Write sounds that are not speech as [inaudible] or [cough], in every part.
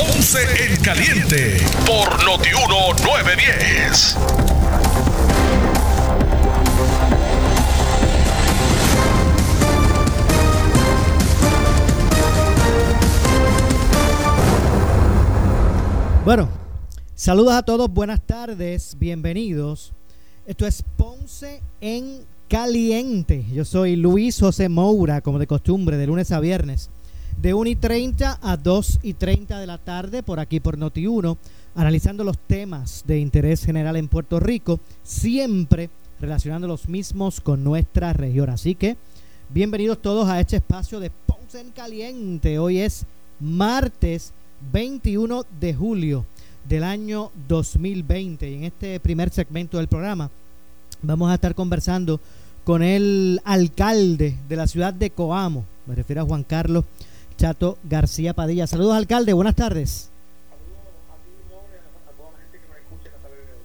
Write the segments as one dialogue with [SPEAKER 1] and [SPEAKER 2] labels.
[SPEAKER 1] Ponce en Caliente por Notiuno 910.
[SPEAKER 2] Bueno, saludos a todos, buenas tardes, bienvenidos. Esto es Ponce en Caliente. Yo soy Luis José Moura, como de costumbre, de lunes a viernes, de 1 y 30 a 2 y 30 de la tarde, por aquí por Noti1, analizando los temas de interés general en Puerto Rico, siempre relacionando los mismos con nuestra región. Así que, bienvenidos todos a este espacio de Ponce en Caliente. Hoy es martes 21 de julio del año 2020. Y en este primer segmento del programa vamos a estar conversando con el alcalde de la ciudad de Coamo. Me refiero a Juan Carlos Chato García Padilla. Saludos, alcalde. Buenas tardes.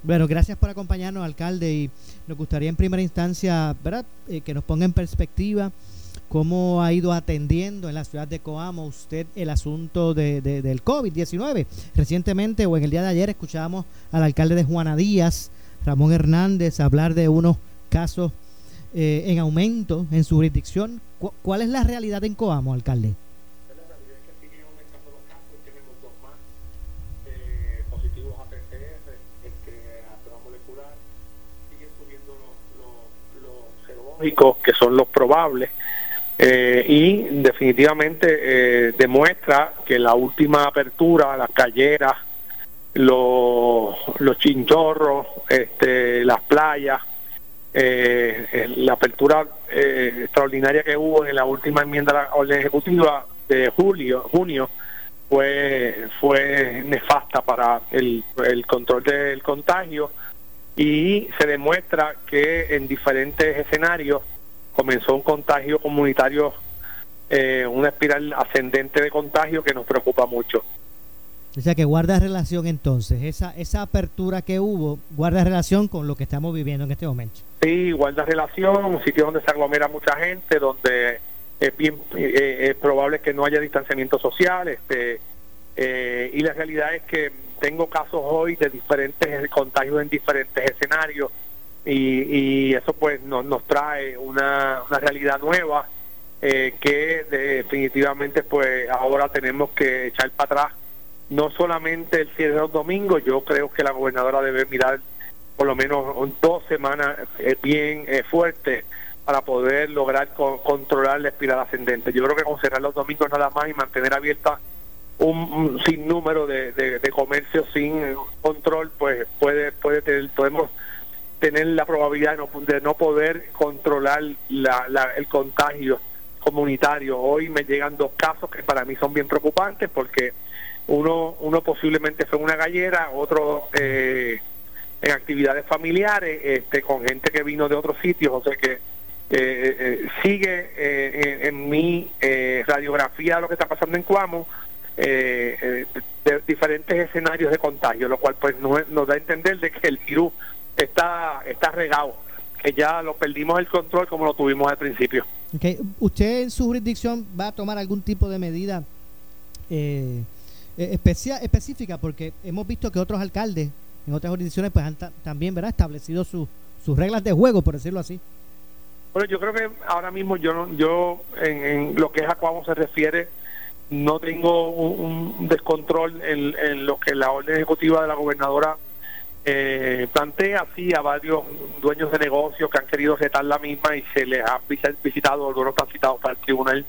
[SPEAKER 2] Bueno, gracias por acompañarnos, alcalde, y nos gustaría en primera instancia, ¿verdad?, eh, que nos ponga en perspectiva cómo ha ido atendiendo en la ciudad de Coamo usted el asunto de, del COVID-19. Recientemente o en el día de ayer escuchábamos al alcalde de Juana Díaz, Ramón Hernández, hablar de unos casos eh, en aumento en su jurisdicción. ¿Cuál es la realidad en Coamo, alcalde?
[SPEAKER 3] Que son los probables eh, y definitivamente eh, demuestra que la última apertura, las calleras, los, los chinchorros, este, las playas, eh, la apertura extraordinaria que hubo en la última enmienda de la orden ejecutiva de julio, junio, fue, fue nefasta para el, el control del contagio y se demuestra que en diferentes escenarios comenzó un contagio comunitario, eh, una espiral ascendente de contagio que nos preocupa mucho.
[SPEAKER 2] O sea que guarda relación entonces, esa, esa apertura que hubo, guarda relación con lo que estamos viviendo en este momento.
[SPEAKER 3] Sí, guarda relación, un sitio donde se aglomera mucha gente, donde es bien eh, es probable que no haya distanciamiento social, este eh, y la realidad es que tengo casos hoy de diferentes contagios en diferentes escenarios y, eso pues nos, nos trae una, una realidad nueva eh, que definitivamente pues ahora tenemos que echar para atrás no solamente el cierre de los domingos, yo creo que la gobernadora debe mirar por lo menos dos semanas eh, bien eh, fuertes para poder lograr controlar la espiral ascendente. Yo creo que con cerrar los domingos nada más y mantener abierta un, sinnúmero de, de, de comercios sin control, pues puede, puede tener, podemos tener la probabilidad de no, de no poder controlar la, el contagio comunitario. Hoy me llegan dos casos que para mí son bien preocupantes porque uno, uno posiblemente fue una gallera, otro eh, en actividades familiares, este, con gente que vino de otros sitios, o sea que eh, eh, sigue en, mi radiografía lo que está pasando en Cuamo, de diferentes escenarios de contagio, lo cual pues nos da a entender de que el virus está, está regado, que ya lo perdimos el control como lo tuvimos al principio.
[SPEAKER 2] Okay. ¿Usted en su jurisdicción va a tomar algún tipo de medida eh, eh específica? Porque hemos visto que otros alcaldes en otras jurisdicciones pues han también ¿verdad? establecido sus reglas de juego, por decirlo así.
[SPEAKER 3] Bueno, yo creo que ahora mismo yo, yo en, lo que es a Cuamo se refiere, no tengo un, descontrol en, lo que la orden ejecutiva de la gobernadora eh, plantea así a varios dueños de negocios que han querido retar la misma y se les ha visitado, algunos están citados para el tribunal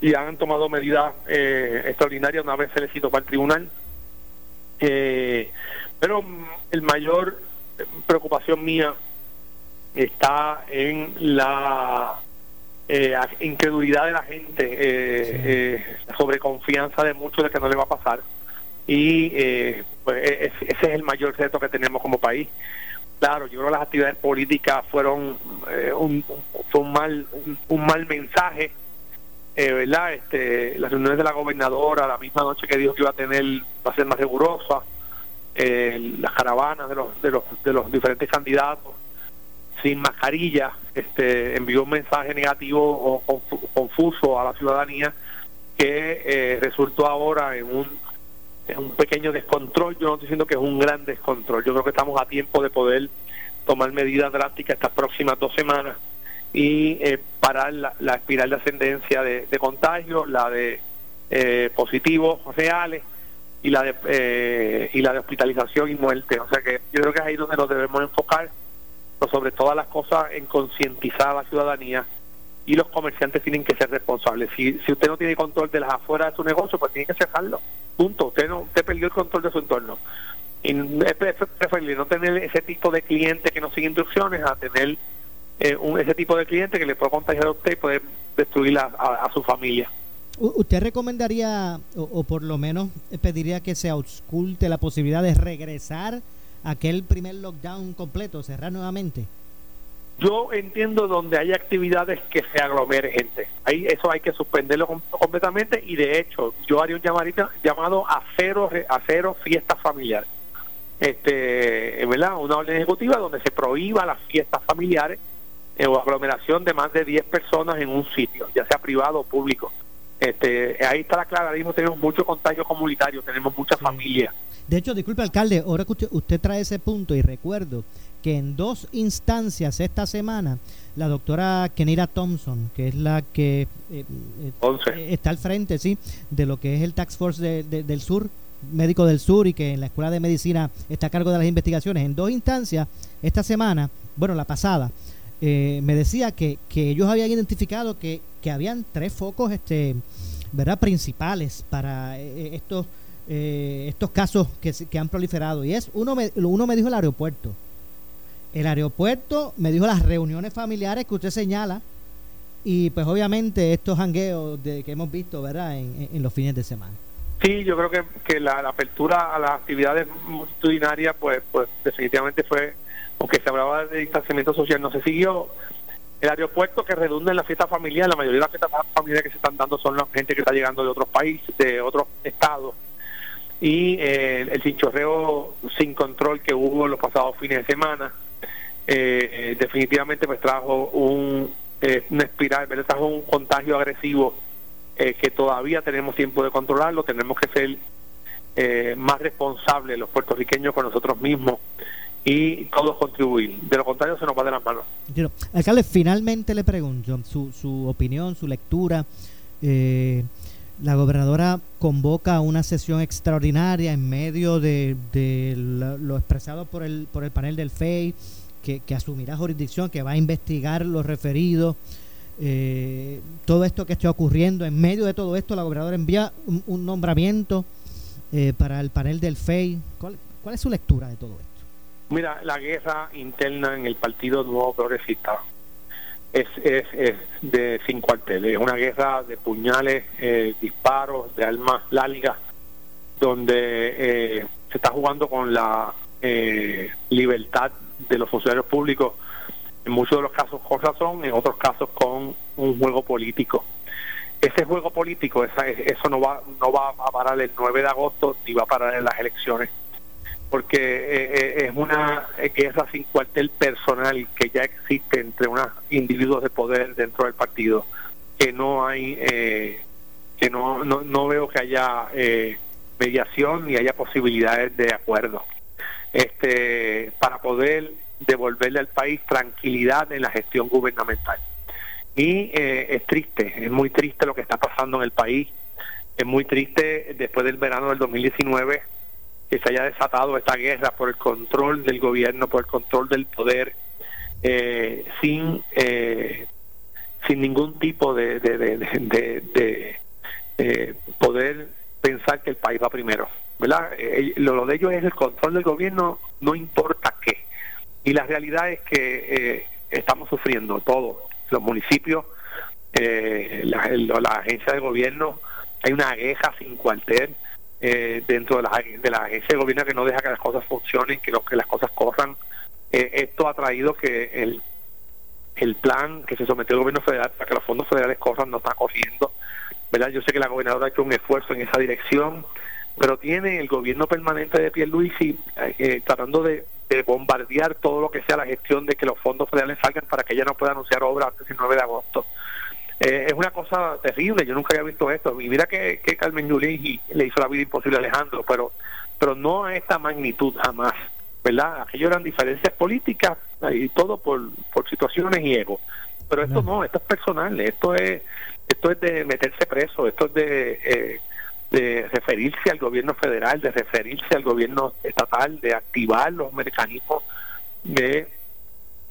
[SPEAKER 3] y han tomado medidas eh, extraordinarias una vez se les citó para el tribunal. Eh, pero el mayor preocupación mía está en la eh, incredulidad de la gente, eh, eh, sobre confianza de muchos de que no le va a pasar y pues e, ese es el mayor reto que tenemos como país. Claro, yo creo que las actividades políticas fueron eh, un, fue un mal un, mal mensaje, eh, ¿verdad? Este, las reuniones de la gobernadora, la misma noche que dijo que iba a tener, va a ser más rigurosa, eh, las caravanas de los, de los de los diferentes candidatos sin mascarilla, este, envió un mensaje negativo o confuso a la ciudadanía que eh, resultó ahora en un, en un pequeño descontrol. Yo no estoy diciendo que es un gran descontrol. Yo creo que estamos a tiempo de poder tomar medidas drásticas estas próximas dos semanas y eh, parar la, espiral de ascendencia de, contagio, la de eh, positivos reales y la de eh, y la de hospitalización y muerte. O sea que yo creo que es ahí donde nos debemos enfocar, pero sobre todas las cosas en concientizar a la ciudadanía y los comerciantes tienen que ser responsables. Si, si usted no tiene control de las afueras de su negocio, pues tiene que cerrarlo. Punto. Usted no usted perdió el control de su entorno. Y es preferible no tener ese tipo de cliente que no sigue instrucciones a tener eh, un, ese tipo de cliente que le puede contagiar a usted y puede destruir a, su familia.
[SPEAKER 2] ¿Usted recomendaría, o, por lo menos pediría que se ausculte la posibilidad de regresar a aquel primer lockdown completo, cerrar nuevamente?
[SPEAKER 3] Yo entiendo donde hay actividades que se aglomere gente. Ahí eso hay que suspenderlo completamente y de hecho yo haría un llamadito, llamado a cero a cero fiestas familiares. Este, ¿verdad? Una orden ejecutiva donde se prohíba las fiestas familiares eh, o aglomeración de más de 10 personas en un sitio, ya sea privado o público. Este, ahí está la clara, mismo tenemos mucho contagio comunitario, tenemos muchas familias.
[SPEAKER 2] De hecho, disculpe alcalde, ahora que usted, usted trae ese punto y recuerdo que en dos instancias esta semana la doctora Kenira Thompson, que es la que eh, eh, está al frente sí de lo que es el Tax Force del Sur, médico del Sur y que en la Escuela de Medicina está a cargo de las investigaciones, en dos instancias esta semana, bueno, la pasada, eh, me decía que, que ellos habían identificado que, que habían tres focos este verdad principales para estos estos casos que, que han proliferado y es uno me, uno me dijo el aeropuerto el aeropuerto, me dijo las reuniones familiares que usted señala y pues obviamente estos jangueos de, que hemos visto, ¿verdad?, en, los fines de semana.
[SPEAKER 3] Sí, yo creo que, que la, apertura a las actividades multitudinarias, pues, pues definitivamente fue, aunque se hablaba de distanciamiento social, no se siguió. El aeropuerto que redunda en la fiesta familiar, la mayoría de las fiestas familiares que se están dando son la gente que está llegando de otros países, de otros estados. Y eh, el chinchorreo sin control que hubo los pasados fines de semana eh, definitivamente pues trajo un, eh, una espiral, trajo un contagio agresivo eh, que todavía tenemos tiempo de controlarlo, tenemos que ser eh, más responsables los puertorriqueños con nosotros mismos y todos contribuir. De lo contrario se nos va de las manos.
[SPEAKER 2] Alcalde, finalmente le pregunto su, su opinión, su lectura. la gobernadora convoca una sesión extraordinaria en medio de, lo, expresado por el, por el panel del FEI que, asumirá jurisdicción, que va a investigar los referidos. Eh, todo esto que está ocurriendo, en medio de todo esto, la gobernadora envía un, nombramiento eh, para el panel del FEI. ¿Cuál, ¿Cuál es su lectura de todo esto?
[SPEAKER 3] Mira, la guerra interna en el Partido Nuevo Progresista es, es, de sin cuarteles, es una guerra de puñales, eh, disparos, de armas largas, donde se está jugando con la libertad de los funcionarios públicos, en muchos de los casos con razón, en otros casos con un juego político. Ese juego político, esa, eso no va, no va a parar el 9 de agosto ni va a parar en las elecciones, porque eh, eh, es una guerra sin cuartel personal que ya existe entre unos individuos de poder dentro del partido, que no hay, eh, que no, no, no veo que haya mediación ni haya posibilidades de acuerdo este, para poder devolverle al país tranquilidad en la gestión gubernamental. Y eh, es triste, es muy triste lo que está pasando en el país, es muy triste después del verano del 2019 que se haya desatado esta guerra por el control del gobierno, por el control del poder, eh, sin eh, sin ningún tipo de, de, de poder pensar que el país va primero. ¿verdad? Eh, lo, de ellos es el control del gobierno, no importa qué. Y la realidad es que eh, estamos sufriendo todo, los municipios, eh, la, la, agencia de gobierno, hay una queja sin cuartel, eh, dentro de la, de la agencia de gobierno que no deja que las cosas funcionen, que, lo, que las cosas corran. Eh, esto ha traído que el, el plan que se sometió al gobierno federal para que los fondos federales corran no está corriendo. ¿verdad? Yo sé que la gobernadora ha hecho un esfuerzo en esa dirección, pero tiene el gobierno permanente de Pierluisi eh, tratando de, bombardear todo lo que sea la gestión de que los fondos federales salgan para que ella no pueda anunciar obras antes del 9 de agosto. Eh, es una cosa terrible, yo nunca había visto esto. Y mira que, que Carmen Yulín le hizo la vida imposible a Alejandro, pero, pero no a esta magnitud jamás. ¿verdad? Aquello eran diferencias políticas y todo por, por situaciones y ego. Pero esto no, esto es personal, esto es esto es de meterse preso, esto es de, eh, de referirse al gobierno federal, de referirse al gobierno estatal, de activar los mecanismos de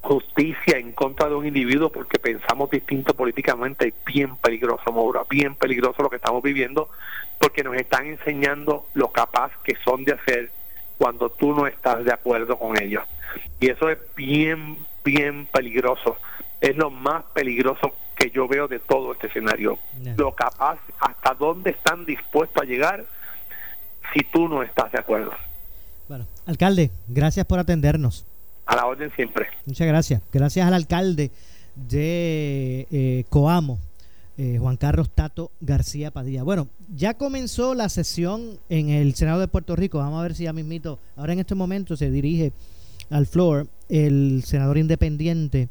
[SPEAKER 3] justicia en contra de un individuo porque pensamos distinto políticamente, es bien peligroso, Maura, bien peligroso lo que estamos viviendo, porque nos están enseñando lo capaz que son de hacer cuando tú no estás de acuerdo con ellos. Y eso es bien, bien peligroso. Es lo más peligroso que yo veo de todo este escenario. Lo capaz, hasta dónde están dispuestos a llegar si tú no estás de acuerdo.
[SPEAKER 2] Bueno, alcalde, gracias por atendernos.
[SPEAKER 3] A la orden siempre.
[SPEAKER 2] Muchas gracias. Gracias al alcalde de eh, Coamo, eh, Juan Carlos Tato García Padilla. Bueno, ya comenzó la sesión en el Senado de Puerto Rico. Vamos a ver si ya mismito, ahora en este momento se dirige al floor el senador independiente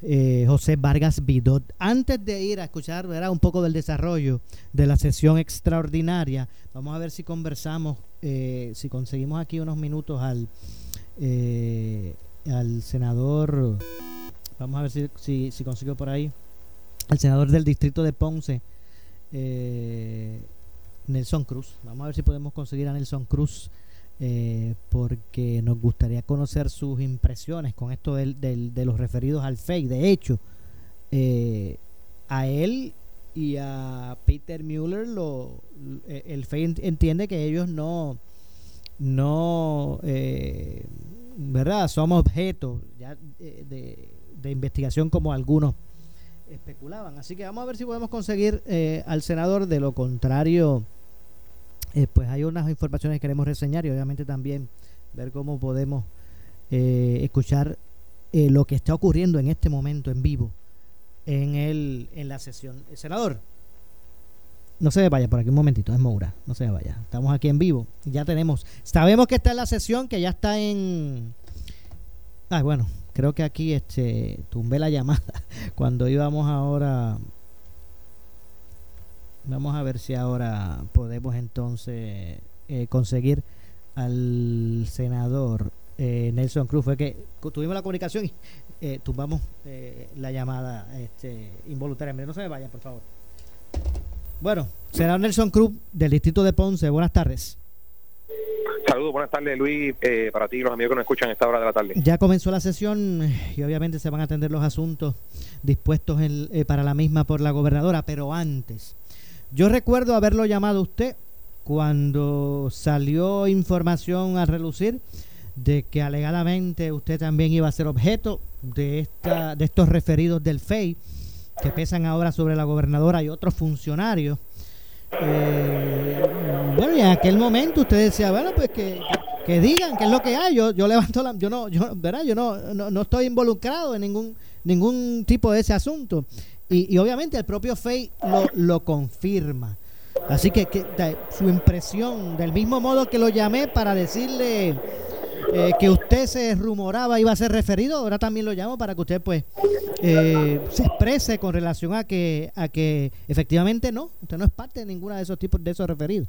[SPEAKER 2] eh, José Vargas Vidot. Antes de ir a escuchar un poco del desarrollo de la sesión extraordinaria, vamos a ver si conversamos, si conseguimos aquí unos minutos al, al senador, vamos a ver si, si, si consigo por ahí el senador del distrito de Ponce, eh, Nelson Cruz. Vamos a ver si podemos conseguir a Nelson Cruz, eh, porque nos gustaría conocer sus impresiones con esto del, de los referidos al FEI. De hecho, eh, a él y a Peter Mueller, lo, el FEI entiende que ellos no, no, ¿verdad? Somos objeto ya de, de investigación como algunos especulaban. Así que vamos a ver si podemos conseguir eh, al senador. De lo contrario, eh, pues hay unas informaciones que queremos reseñar y obviamente también ver cómo podemos eh, escuchar lo que está ocurriendo en este momento en vivo en, el, en la sesión. El senador, no se vaya por aquí un momentito, es Moura, no se vaya. Estamos aquí en vivo. Ya tenemos, sabemos que está en la sesión, que ya está en... Ah, bueno, creo que aquí este tumbé la llamada [laughs] cuando íbamos ahora vamos a ver si ahora podemos entonces eh, conseguir al senador eh, Nelson Cruz fue que tuvimos la comunicación y eh, tumbamos la llamada este, involuntariamente no se me vaya por favor bueno senador Nelson Cruz del distrito de Ponce. Buenas tardes.
[SPEAKER 4] Saludos, buenas tardes Luis, eh, para ti y los amigos que nos escuchan a esta hora de la tarde.
[SPEAKER 2] Ya comenzó la sesión eh, y obviamente se van a atender los asuntos dispuestos eh, para la misma por la gobernadora, pero antes, yo recuerdo haberlo llamado usted cuando salió información a relucir de que alegadamente usted también iba a ser objeto de, esta, de estos referidos del FEI que pesan ahora sobre la gobernadora y otros funcionarios eh, bueno, y en aquel momento usted decía, bueno, pues que, que, digan qué es lo que hay. Yo, yo levanto la, yo no, yo, ¿verdad? Yo no, no, estoy involucrado en ningún, ningún tipo de ese asunto. Y, y obviamente el propio FEI lo, lo confirma. Así que, que su impresión, del mismo modo que lo llamé para decirle eh, que usted se rumoraba iba a ser referido, ahora también lo llamo para que usted pues eh, se exprese con relación a que a que efectivamente no, usted no es parte de ninguno de esos tipos de esos referidos.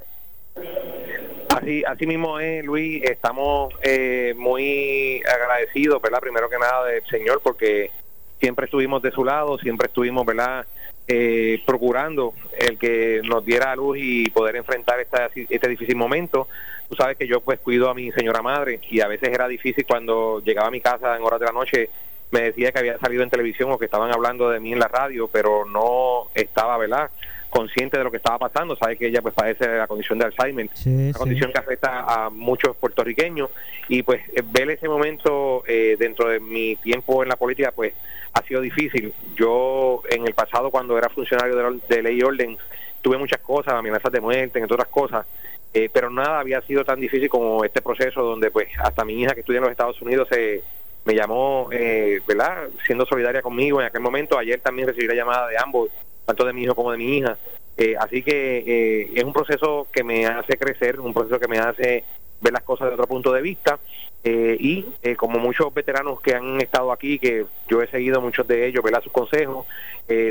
[SPEAKER 4] Así, así mismo es, Luis, estamos eh, muy agradecidos, ¿verdad? Primero que nada del Señor, porque siempre estuvimos de su lado, siempre estuvimos, ¿verdad? Eh, procurando el que nos diera luz y poder enfrentar esta, este difícil momento. Tú sabes que yo pues cuido a mi señora madre y a veces era difícil cuando llegaba a mi casa en horas de la noche me decía que había salido en televisión o que estaban hablando de mí en la radio, pero no estaba, ¿verdad? consciente de lo que estaba pasando, sabe que ella pues padece la condición de Alzheimer, una condición que afecta a muchos puertorriqueños y pues ver ese momento eh, dentro de mi tiempo en la política pues ha sido difícil. Yo en el pasado cuando era funcionario de, ley y orden tuve muchas cosas, amenazas de muerte, entre otras cosas, eh, pero nada había sido tan difícil como este proceso donde pues hasta mi hija que estudia en los Estados Unidos se me llamó, eh, ¿verdad? Siendo solidaria conmigo en aquel momento. Ayer también recibí la llamada de ambos, tanto de mi hijo como de mi hija. Eh, así que es un proceso que me hace crecer, un proceso que me hace ver las cosas de otro punto de vista. y como muchos veteranos que han estado aquí, que yo he seguido muchos de ellos, ¿verdad? Sus consejos,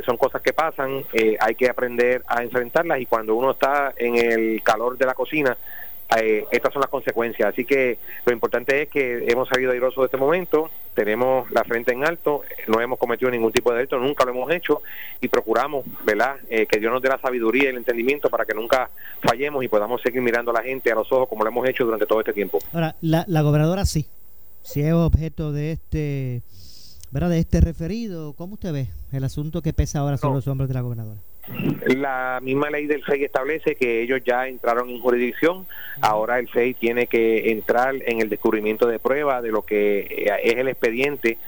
[SPEAKER 4] son cosas que pasan, hay que aprender a enfrentarlas y cuando uno está en el calor de la cocina, eh, estas son las consecuencias. Así que lo importante es que hemos salido airosos de este momento, tenemos la frente en alto, no hemos cometido ningún tipo de delito, nunca lo hemos hecho y procuramos, ¿verdad?, eh, que Dios nos dé la sabiduría y el entendimiento para que nunca fallemos y podamos seguir mirando a la gente a los ojos como lo hemos hecho durante todo este tiempo.
[SPEAKER 2] Ahora, la, la gobernadora sí, si es objeto de este, ¿verdad?, de este referido, ¿cómo usted ve el asunto que pesa ahora sobre los hombros de la gobernadora?
[SPEAKER 4] La misma ley del FEI establece que ellos ya entraron en jurisdicción, ahora el FEI tiene que entrar en el descubrimiento de prueba de lo que es el expediente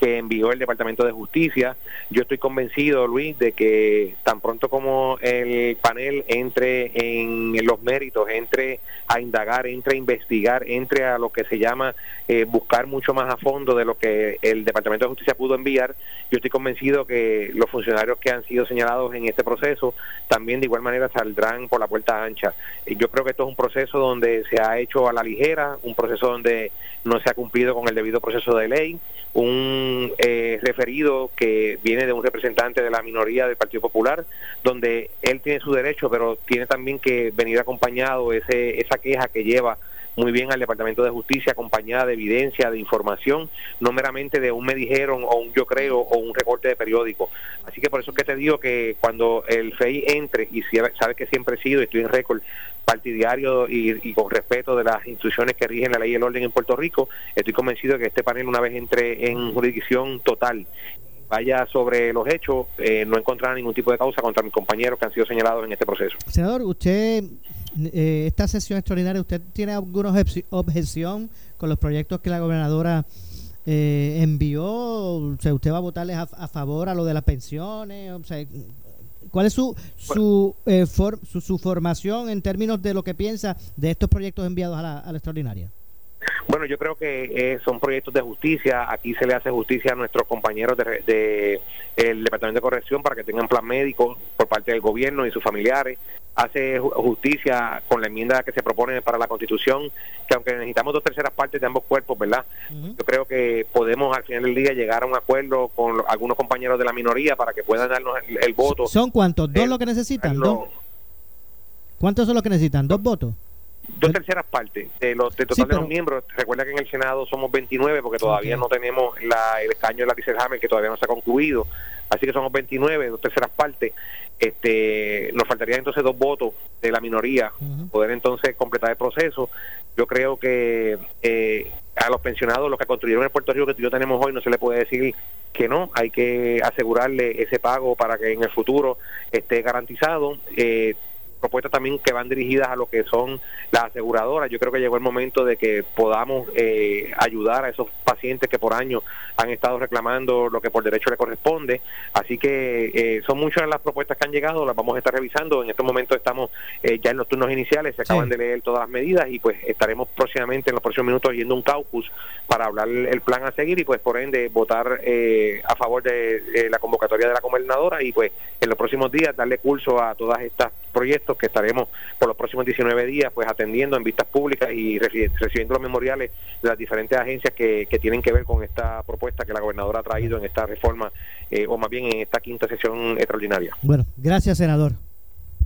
[SPEAKER 4] que envió el Departamento de Justicia. Yo estoy convencido, Luis, de que tan pronto como el panel entre en los méritos, entre a indagar, entre a investigar, entre a lo que se llama eh, buscar mucho más a fondo de lo que el Departamento de Justicia pudo enviar, yo estoy convencido que los funcionarios que han sido señalados en este proceso también de igual manera saldrán por la puerta ancha. Yo creo que esto es un proceso donde se ha hecho a la ligera, un proceso donde no se ha cumplido con el debido proceso de ley, un eh, referido que viene de un representante de la minoría del Partido Popular, donde él tiene su derecho, pero tiene también que venir acompañado ese, esa queja que lleva muy bien al Departamento de Justicia, acompañada de evidencia, de información, no meramente de un me dijeron o un yo creo o un recorte de periódico. Así que por eso es que te digo que cuando el FEI entre, y sabes que siempre he sido, estoy en récord, partidario y, con respeto de las instituciones que rigen la ley y el orden en Puerto Rico, estoy convencido de que este panel una vez entre en jurisdicción total vaya sobre los hechos, eh, no encontrará ningún tipo de causa contra mis compañeros que han sido señalados en este proceso.
[SPEAKER 2] Senador, usted, eh, esta sesión extraordinaria, ¿usted tiene alguna objeción con los proyectos que la gobernadora eh, envió? O sea, ¿usted va a votarles a, favor a lo de las pensiones? O sea, ¿Cuál es su su, eh, su, formación en términos de lo que piensa de estos proyectos enviados a la, a la extraordinaria?
[SPEAKER 4] Bueno, yo creo que eh, son proyectos de justicia. Aquí se le hace justicia a nuestros compañeros de, de, el Departamento de Corrección para que tengan plan médico por parte del gobierno y sus familiares. Hace justicia con la enmienda que se propone para la Constitución, que aunque necesitamos dos terceras partes de ambos cuerpos, ¿verdad? Yo creo que podemos al final del día llegar a un acuerdo con algunos compañeros de la minoría para que puedan darnos el, voto.
[SPEAKER 2] ¿Son cuántos? ¿Dos lo que necesitan? ¿Dos? ¿Cuántos son los que necesitan? ¿Dos votos?
[SPEAKER 4] Dos terceras partes de los de total de los miembros. Recuerda que en el Senado somos 29 porque todavía no tenemos la, el escaño de la Hammer que todavía no se ha concluido. Así que somos 29, dos terceras partes. Este, nos faltaría entonces dos votos de la minoría, poder entonces completar el proceso. Yo creo que eh, a los pensionados, los que construyeron el Puerto Rico que yo tenemos hoy, no se le puede decir que no, hay que asegurarle ese pago para que en el futuro esté garantizado. Eh, propuestas también que van dirigidas a lo que son las aseguradoras. Yo creo que llegó el momento de que podamos eh, ayudar a esos pacientes que por años han estado reclamando lo que por derecho le corresponde. Así que eh, son muchas las propuestas que han llegado, las vamos a estar revisando. En este momento estamos eh, ya en los turnos iniciales, se acaban de leer todas las medidas y pues estaremos próximamente en los próximos minutos yendo un caucus para hablar el plan a seguir y pues por ende votar a favor de la convocatoria de la gobernadora y pues en los próximos días darle curso a todas estas proyectos que estaremos por los próximos 19 días pues atendiendo en vistas públicas y recibiendo los memoriales de las diferentes agencias que, que tienen que ver con esta propuesta que la gobernadora ha traído en esta reforma eh, o más bien en esta quinta sesión extraordinaria.
[SPEAKER 2] Bueno, gracias senador.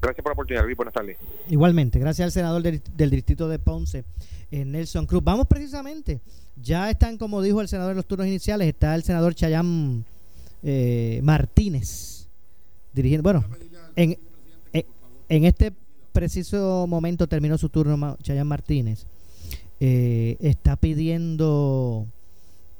[SPEAKER 4] Gracias por la oportunidad, Luis. Buenas tardes.
[SPEAKER 2] Igualmente, gracias al senador del, distrito de Ponce, eh, Nelson Cruz. Vamos precisamente, ya están, como dijo el senador en los turnos iniciales, está el senador Chayán eh, Martínez dirigiendo, bueno, en, en este preciso momento terminó su turno Chayan Martínez. Eh, está pidiendo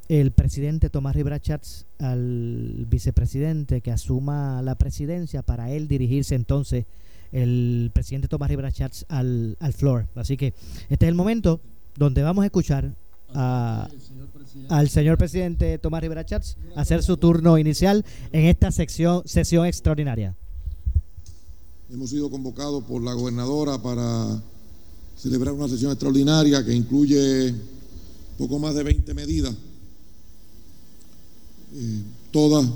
[SPEAKER 2] el presidente Tomás Rivera Chats al vicepresidente que asuma la presidencia para él dirigirse entonces el presidente Tomás Rivera al, al floor. Así que este es el momento donde vamos a escuchar al señor presidente Tomás Rivera hacer su turno inicial en esta sección, sesión extraordinaria.
[SPEAKER 5] Hemos sido convocados por la gobernadora para celebrar una sesión extraordinaria que incluye poco más de 20 medidas, eh, todas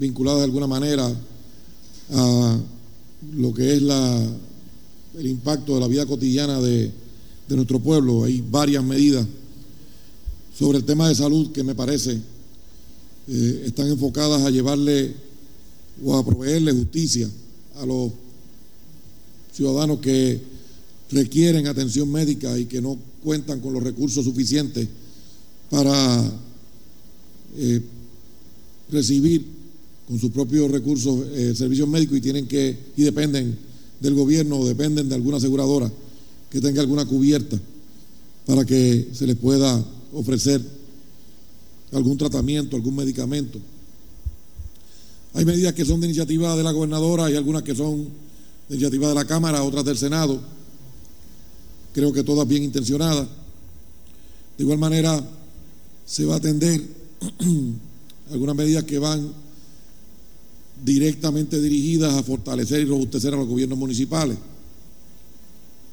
[SPEAKER 5] vinculadas de alguna manera a lo que es el impacto de la vida cotidiana de, de nuestro pueblo. Hay varias medidas sobre el tema de salud que me parece eh, están enfocadas a llevarle o a proveerle justicia a los ciudadanos que requieren atención médica y que no cuentan con los recursos suficientes para eh, recibir con sus propios recursos eh, servicios médicos y tienen que y dependen del gobierno o dependen de alguna aseguradora que tenga alguna cubierta para que se les pueda ofrecer algún tratamiento, algún medicamento. Hay medidas que son de iniciativa de la gobernadora, hay algunas que son de iniciativa de la Cámara, otras del Senado, creo que todas bien intencionadas. De igual manera, se va a atender [clears throat] algunas medidas que van directamente dirigidas a fortalecer y robustecer a los gobiernos municipales.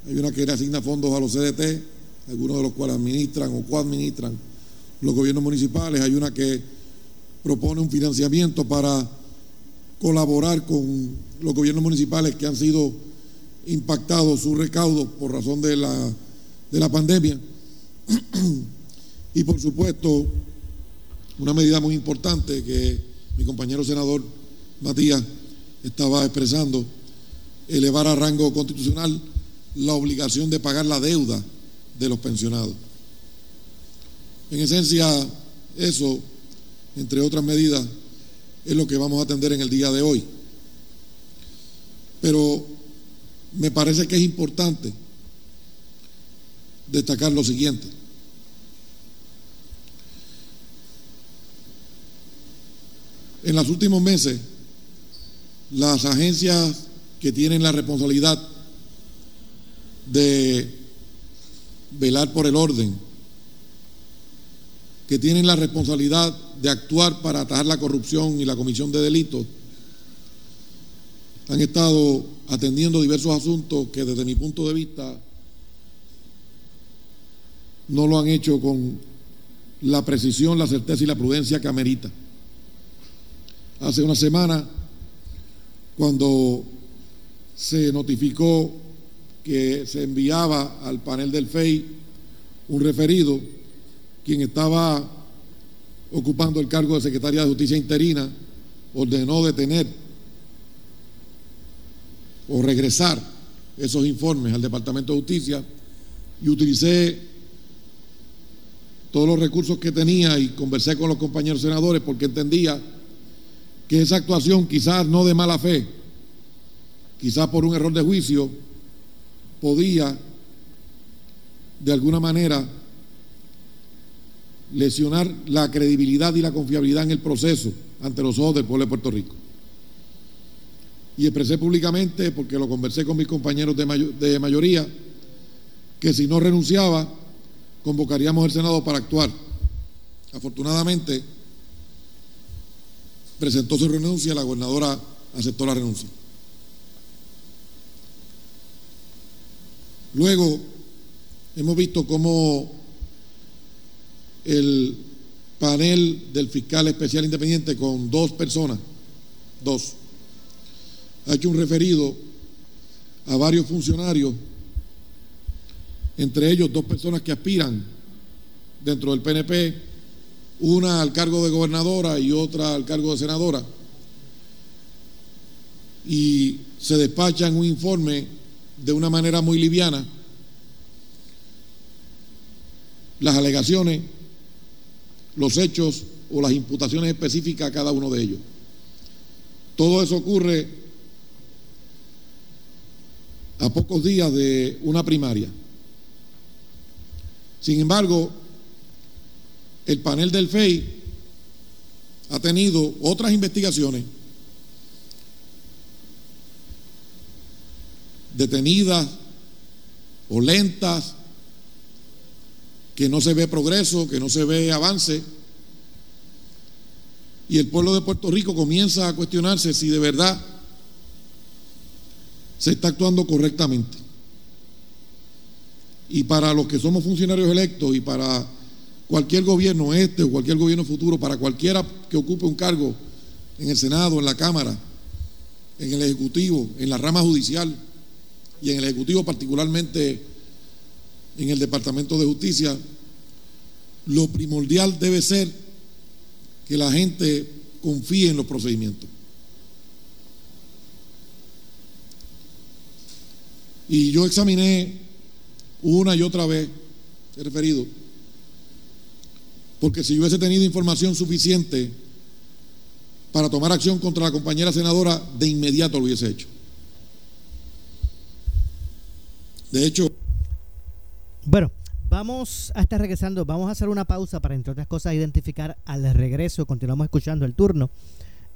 [SPEAKER 5] Hay una que le asigna fondos a los CDT, algunos de los cuales administran o coadministran los gobiernos municipales. Hay una que propone un financiamiento para colaborar con los gobiernos municipales que han sido impactados sus recaudos por razón de la, de la pandemia. [clears throat] y por supuesto, una medida muy importante que mi compañero senador Matías estaba expresando, elevar a rango constitucional la obligación de pagar la deuda de los pensionados. En esencia, eso, entre otras medidas, es lo que vamos a atender en el día de hoy. Pero me parece que es importante destacar lo siguiente. En los últimos meses, las agencias que tienen la responsabilidad de velar por el orden, que tienen la responsabilidad de actuar para atajar la corrupción y la comisión de delitos, han estado atendiendo diversos asuntos que desde mi punto de vista no lo han hecho con la precisión, la certeza y la prudencia que amerita. Hace una semana, cuando se notificó que se enviaba al panel del FEI un referido, quien estaba ocupando el cargo de secretaria de Justicia interina, ordenó detener o regresar esos informes al Departamento de Justicia y utilicé todos los recursos que tenía y conversé con los compañeros senadores porque entendía que esa actuación quizás no de mala fe, quizás por un error de juicio, podía de alguna manera lesionar la credibilidad y la confiabilidad en el proceso ante los ojos del pueblo de Puerto Rico. Y expresé públicamente, porque lo conversé con mis compañeros de, mayoría, que si no renunciaba, convocaríamos al Senado para actuar. Afortunadamente, presentó su renuncia, la gobernadora aceptó la renuncia. Luego, hemos visto cómo el panel del fiscal especial independiente con dos personas, dos, ha hecho un referido a varios funcionarios, entre ellos dos personas que aspiran dentro del PNP, una al cargo de gobernadora y otra al cargo de senadora, y se despachan un informe de una manera muy liviana. Las alegaciones, los hechos o las imputaciones específicas a cada uno de ellos. Todo eso ocurre a pocos días de una primaria. Sin embargo, el panel del FEI ha tenido otras investigaciones detenidas o lentas, que no se ve progreso, que no se ve avance. Y el pueblo de Puerto Rico comienza a cuestionarse si de verdad se está actuando correctamente. Y para los que somos funcionarios electos y para cualquier gobierno, este o cualquier gobierno futuro, para cualquiera que ocupe un cargo en el Senado, en la Cámara, en el Ejecutivo, en la rama judicial y en el Ejecutivo particularmente en el Departamento de Justicia, lo primordial debe ser que la gente confíe en los procedimientos. Y yo examiné una y otra vez, he referido, porque si yo hubiese tenido información suficiente para tomar acción contra la compañera senadora, de inmediato lo hubiese hecho. De hecho...
[SPEAKER 2] Bueno, vamos a estar regresando, vamos a hacer una pausa para, entre otras cosas, identificar al regreso, continuamos escuchando el turno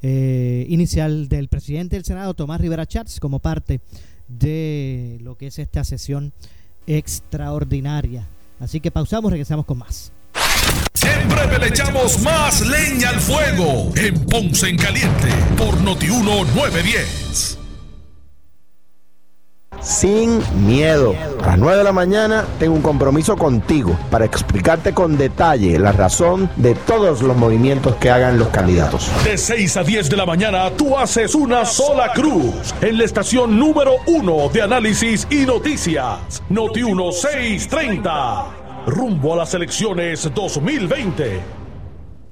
[SPEAKER 2] eh, inicial del presidente del Senado, Tomás Rivera Chats, como parte de lo que es esta sesión extraordinaria. Así que pausamos, regresamos con más.
[SPEAKER 1] Siempre le echamos más leña al fuego en Ponce en Caliente por Notiuno 910
[SPEAKER 6] sin miedo. A las 9 de la mañana tengo un compromiso contigo para explicarte con detalle la razón de todos los movimientos que hagan los candidatos.
[SPEAKER 1] De 6 a 10 de la mañana tú haces una sola cruz en la estación número 1 de análisis y noticias. Noti 1630. Rumbo a las elecciones 2020.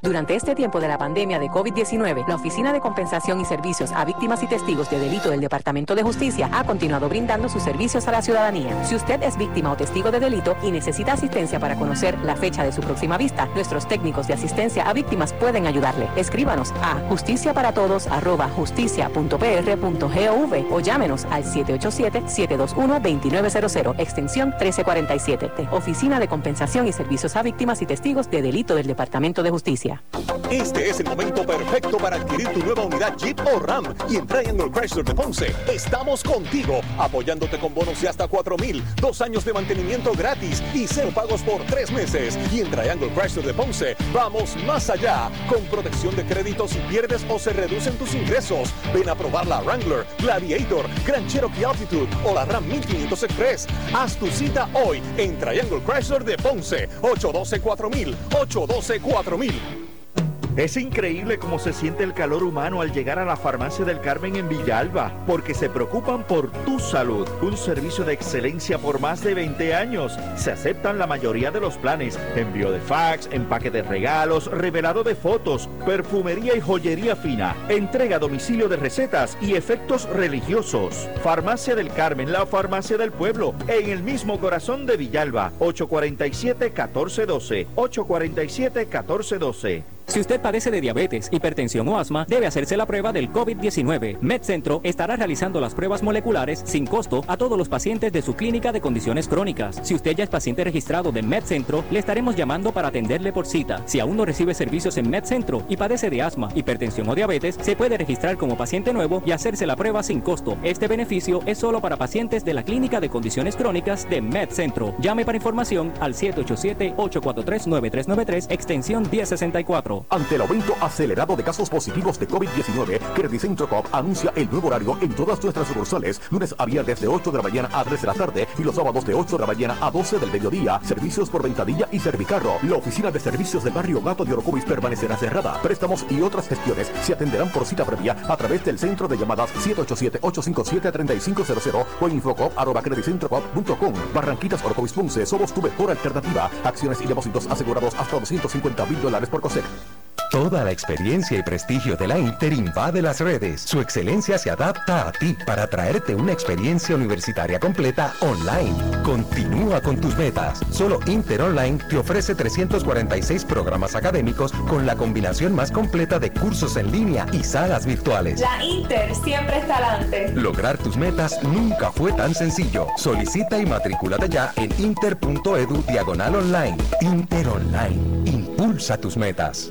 [SPEAKER 7] Durante este tiempo de la pandemia de COVID-19, la Oficina de Compensación y Servicios a Víctimas y Testigos de Delito del Departamento de Justicia ha continuado brindando sus servicios a la ciudadanía. Si usted es víctima o testigo de delito y necesita asistencia para conocer la fecha de su próxima vista, nuestros técnicos de asistencia a víctimas pueden ayudarle. Escríbanos a justiciaparatodos.justicia.pr.gov o llámenos al 787-721-2900, extensión 1347. Oficina de Compensación y Servicios a Víctimas y Testigos de Delito del Departamento de Justicia.
[SPEAKER 8] Este es el momento perfecto para adquirir tu nueva unidad Jeep o Ram y en Triangle Chrysler de Ponce estamos contigo, apoyándote con bonos de hasta 4 mil, dos años de mantenimiento gratis y cero pagos por tres meses. Y en Triangle Chrysler de Ponce vamos más allá, con protección de crédito si pierdes o se reducen tus ingresos. Ven a probar la Wrangler, Gladiator, Grand Cherokee Altitude o la Ram 1500 Express. Haz tu cita hoy en Triangle Chrysler de Ponce, 812 4000, 812 4000.
[SPEAKER 9] Es increíble cómo se siente el calor humano al llegar a la farmacia del Carmen en Villalba, porque se preocupan por tu salud. Un servicio de excelencia por más de 20 años. Se aceptan la mayoría de los planes. Envío de fax, empaque de regalos, revelado de fotos, perfumería y joyería fina, entrega a domicilio de recetas y efectos religiosos. Farmacia del Carmen, la farmacia del pueblo, en el mismo corazón de Villalba. 847-1412. 847-1412.
[SPEAKER 10] Si usted padece de diabetes, hipertensión o asma, debe hacerse la prueba del COVID-19. MedCentro estará realizando las pruebas moleculares sin costo a todos los pacientes de su clínica de condiciones crónicas. Si usted ya es paciente registrado de MedCentro, le estaremos llamando para atenderle por cita. Si aún no recibe servicios en MedCentro y padece de asma, hipertensión o diabetes, se puede registrar como paciente nuevo y hacerse la prueba sin costo. Este beneficio es solo para pacientes de la clínica de condiciones crónicas de MedCentro. Llame para información al 787-843-9393, extensión 1064.
[SPEAKER 8] Ante el aumento acelerado de casos positivos de COVID-19, Credit Centro Cop anuncia el nuevo horario en todas nuestras sucursales, lunes a viernes de 8 de la mañana a 3 de la tarde y los sábados de 8 de la mañana a 12 del mediodía. Servicios por ventadilla y servicarro. La oficina de servicios del barrio Gato de Orocovis permanecerá cerrada. Préstamos y otras gestiones se atenderán por cita previa a través del centro de llamadas 787-857-3500 o infocop.com. Barranquitas Orocovis Ponce, somos tu mejor alternativa. Acciones y depósitos asegurados hasta 250 mil dólares por COSEC.
[SPEAKER 11] Toda la experiencia y prestigio de la Inter invade las redes. Su excelencia se adapta a ti para traerte una experiencia universitaria completa online. Continúa con tus metas. Solo Inter Online te ofrece 346 programas académicos con la combinación más completa de cursos en línea y salas virtuales.
[SPEAKER 12] La Inter siempre está adelante.
[SPEAKER 11] Lograr tus metas nunca fue tan sencillo. Solicita y matricúlate ya en inter.edu diagonal online. Inter Online. Impulsa tus metas.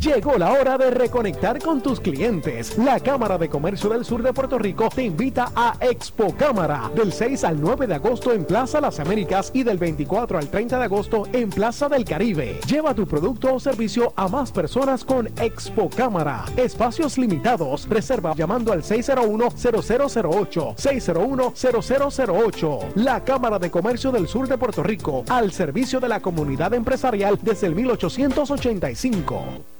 [SPEAKER 13] Llegó la hora de reconectar con tus clientes. La Cámara de Comercio del Sur de Puerto Rico te invita a Expo Cámara del 6 al 9 de agosto en Plaza Las Américas y del 24 al 30 de agosto en Plaza del Caribe. Lleva tu producto o servicio a más personas con Expo Cámara. Espacios limitados. Reserva llamando al 601-0008. 601-0008. La Cámara de Comercio del Sur de Puerto Rico. Al servicio de la comunidad empresarial desde el 1885.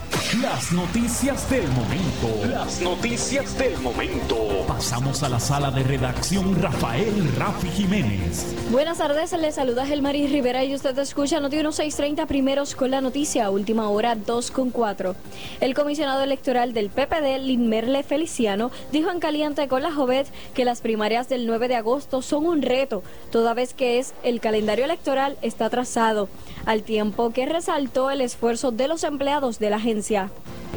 [SPEAKER 14] las noticias del momento. Las noticias del momento. Pasamos a la sala de redacción Rafael Rafi Jiménez.
[SPEAKER 15] Buenas tardes, les saluda Gelmaris Rivera y usted escucha Noti 1630 primeros con la noticia, última hora 2 con 4. El comisionado electoral del PPD, Linmerle Feliciano, dijo en Caliente con la Jovet que las primarias del 9 de agosto son un reto, toda vez que es el calendario electoral está trazado, al tiempo que resaltó el esfuerzo de los empleados de la agencia.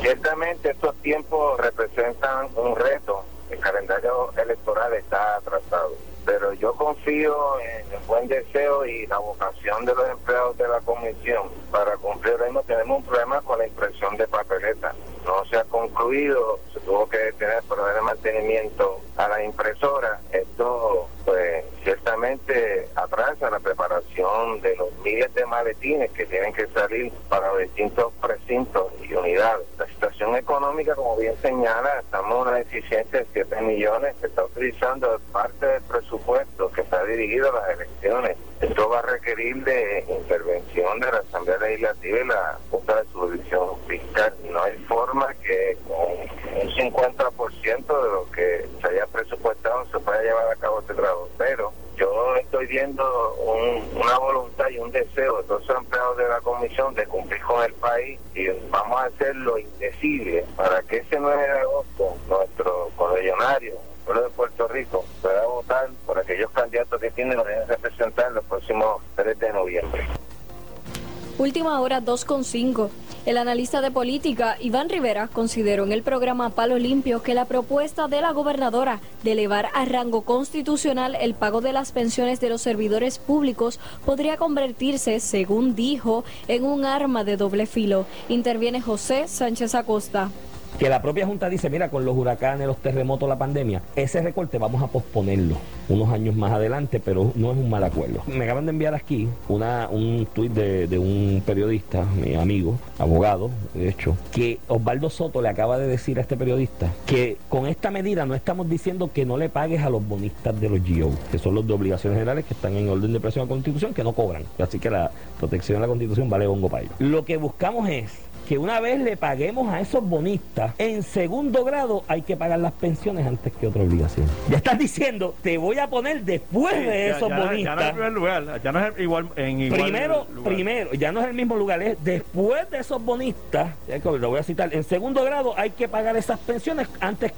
[SPEAKER 16] Ciertamente estos tiempos representan un reto. El calendario electoral está atrasado. Pero yo confío en el buen deseo y la vocación de los empleados de la comisión para cumplir. Ahora mismo tenemos un problema con la impresión de papeleta. No se ha concluido, se tuvo que tener problemas de mantenimiento a la impresora. Esto, pues, ciertamente atrasa la preparación de los miles de maletines que tienen que salir para los distintos precintos y unidades. La situación económica, como bien señala, estamos en una deficiencia de 7 millones que está utilizando parte del presupuesto que está dirigido a las elecciones. Esto va a requerir de intervención de la Asamblea Legislativa y la Junta de Subdivisión Fiscal. No hay forma que un 50% de lo que se haya presupuestado se pueda llevar a cabo este trabajo. Pero yo estoy viendo un- una voluntad y un deseo de todos los empleados de la comisión de cumplir con el país y vamos a hacer lo indecible para que ese 9 de agosto nuestro correligionario, el pueblo de Puerto Rico, pueda votar por aquellos candidatos que tienen que deben representar en los próximos 3 de noviembre.
[SPEAKER 15] Última hora 2.5. El analista de política Iván Rivera consideró en el programa Palo Limpio que la propuesta de la gobernadora de elevar a rango constitucional el pago de las pensiones de los servidores públicos podría convertirse, según dijo, en un arma de doble filo. Interviene José Sánchez Acosta.
[SPEAKER 17] Que la propia Junta dice, mira, con los huracanes, los terremotos, la pandemia, ese recorte vamos a posponerlo unos años más adelante, pero no es un mal acuerdo. Me acaban de enviar aquí una, un tuit de, de un periodista, mi amigo, abogado, de hecho, que Osvaldo Soto le acaba de decir a este periodista que con esta medida no estamos diciendo que no le pagues a los bonistas de los GO, que son los de obligaciones generales que están en orden de presión a la Constitución, que no cobran. Así que la protección de la Constitución vale hongo para ellos. Lo que buscamos es que una vez le paguemos a esos bonistas bonista, en segundo grado hay que pagar las pensiones antes que otra obligación. Ya estás diciendo, te voy a poner después de esos bonistas.
[SPEAKER 9] Ya, no es el lugar, ya no es igual en igual
[SPEAKER 17] Primero, primero, ya no es el mismo lugar, es después de esos bonistas, lo voy a citar, en segundo grado hay que pagar esas pensiones antes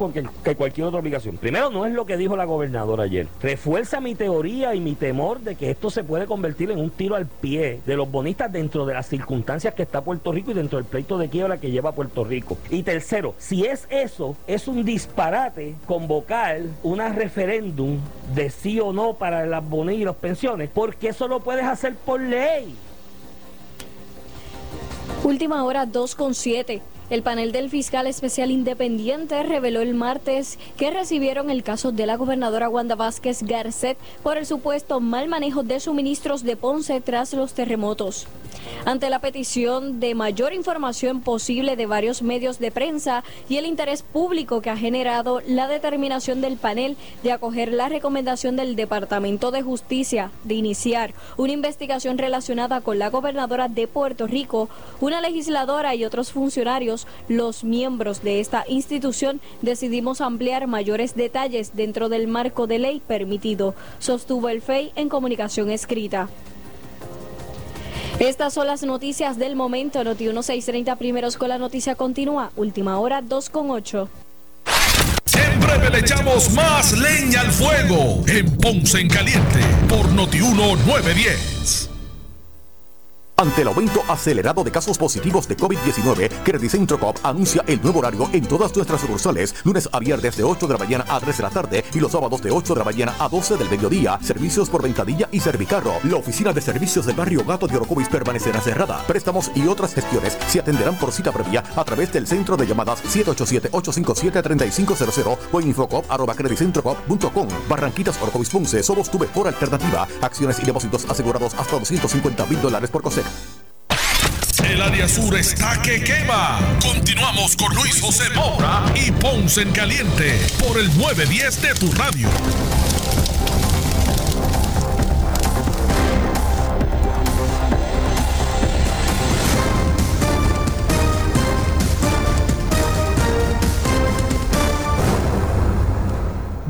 [SPEAKER 17] que cualquier otra obligación. Primero, no es lo que dijo la gobernadora ayer. Refuerza mi teoría y mi temor de que esto se puede convertir en un tiro al pie de los bonistas dentro de las circunstancias que está Puerto Rico y dentro del pleito de quiebra que lleva Puerto Rico. Y tercero, si es eso, es un disparate convocar una referéndum de sí o no para las bonitas y las pensiones, porque eso lo puedes hacer por ley.
[SPEAKER 15] Última hora 2.7. El panel del fiscal especial independiente reveló el martes que recibieron el caso de la gobernadora Wanda Vázquez Garcet por el supuesto mal manejo de suministros de Ponce tras los terremotos. Ante la petición de mayor información posible de varios medios de prensa y el interés público que ha generado la determinación del panel de acoger la recomendación del Departamento de Justicia de iniciar una investigación relacionada con la gobernadora de Puerto Rico, una legisladora y otros funcionarios, los miembros de esta institución decidimos ampliar mayores detalles dentro del marco de ley permitido, sostuvo el FEI en comunicación escrita. Estas son las noticias del momento. Noti 1630 primeros con la noticia continúa. Última hora 2 con 8.
[SPEAKER 1] Siempre le echamos más leña al fuego en Ponce en Caliente por Noti 1910.
[SPEAKER 18] Ante el aumento acelerado de casos positivos de COVID-19, Credicentro Coop anuncia el nuevo horario en todas nuestras sucursales, lunes a viernes de 8 de la mañana a 3 de la tarde y los sábados de 8 de la mañana a 12 del mediodía. Servicios por ventadilla y servicarro. La oficina de servicios del barrio Gato de Orocovis permanecerá cerrada. Préstamos y otras gestiones se atenderán por cita previa a través del centro de llamadas 787-857-3500 o infocop.credicentropop.com. Barranquitas Orocovis Ponce, somos tu mejor alternativa. Acciones y depósitos asegurados hasta 250 mil dólares por cosecha.
[SPEAKER 1] El área sur está que quema. Continuamos con Luis José Moura y Ponce en Caliente por el 910 de tu radio.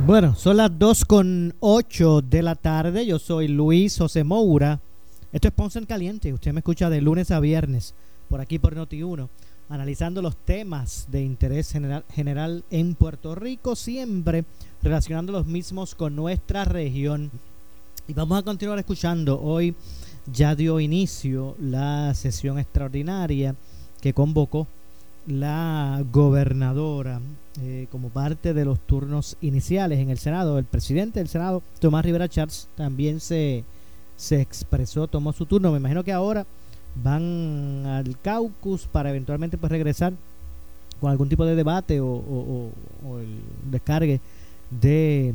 [SPEAKER 2] Bueno, son las 2 con 8 de la tarde. Yo soy Luis José Moura esto es Ponce en Caliente. Usted me escucha de lunes a viernes por aquí por Noti1, analizando los temas de interés general, en Puerto Rico, siempre relacionando los mismos con nuestra región. Y vamos a continuar escuchando. Hoy ya dio inicio la sesión extraordinaria que convocó la gobernadora eh, como parte de los turnos iniciales en el Senado. El presidente del Senado, Tomás Rivera Charles, también se se expresó, tomó su turno. Me imagino que ahora van al caucus para eventualmente pues regresar con algún tipo de debate o, el descargue de,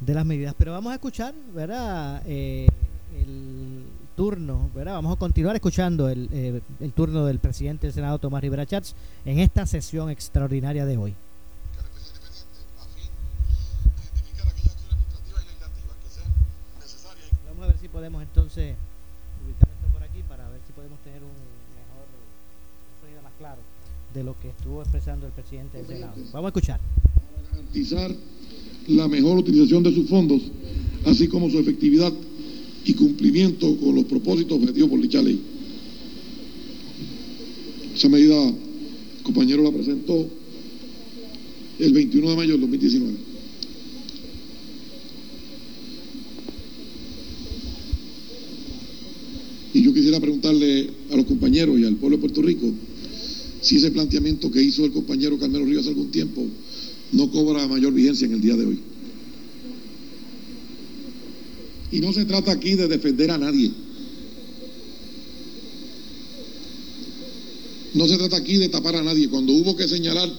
[SPEAKER 2] de, las medidas. Pero vamos a escuchar, ¿verdad? Eh, el turno, ¿verdad? Vamos a continuar escuchando el, eh, el turno del presidente del Senado, Tomás Rivera Chats, en esta sesión extraordinaria de hoy. Podemos entonces ubicar esto por aquí para ver si podemos tener un mejor sonido más claro de lo que estuvo expresando el presidente del Senado. Vamos a escuchar.
[SPEAKER 5] Para garantizar la mejor utilización de sus fondos, así como su efectividad y cumplimiento con los propósitos objetivos por dicha ley. Esa medida, el compañero la presentó el 21 de mayo del 2019. Y yo quisiera preguntarle a los compañeros y al pueblo de Puerto Rico si ese planteamiento que hizo el compañero Carmelo Rivas hace algún tiempo no cobra mayor vigencia en el día de hoy. Y no se trata aquí de defender a nadie. No se trata aquí de tapar a nadie. Cuando hubo que señalar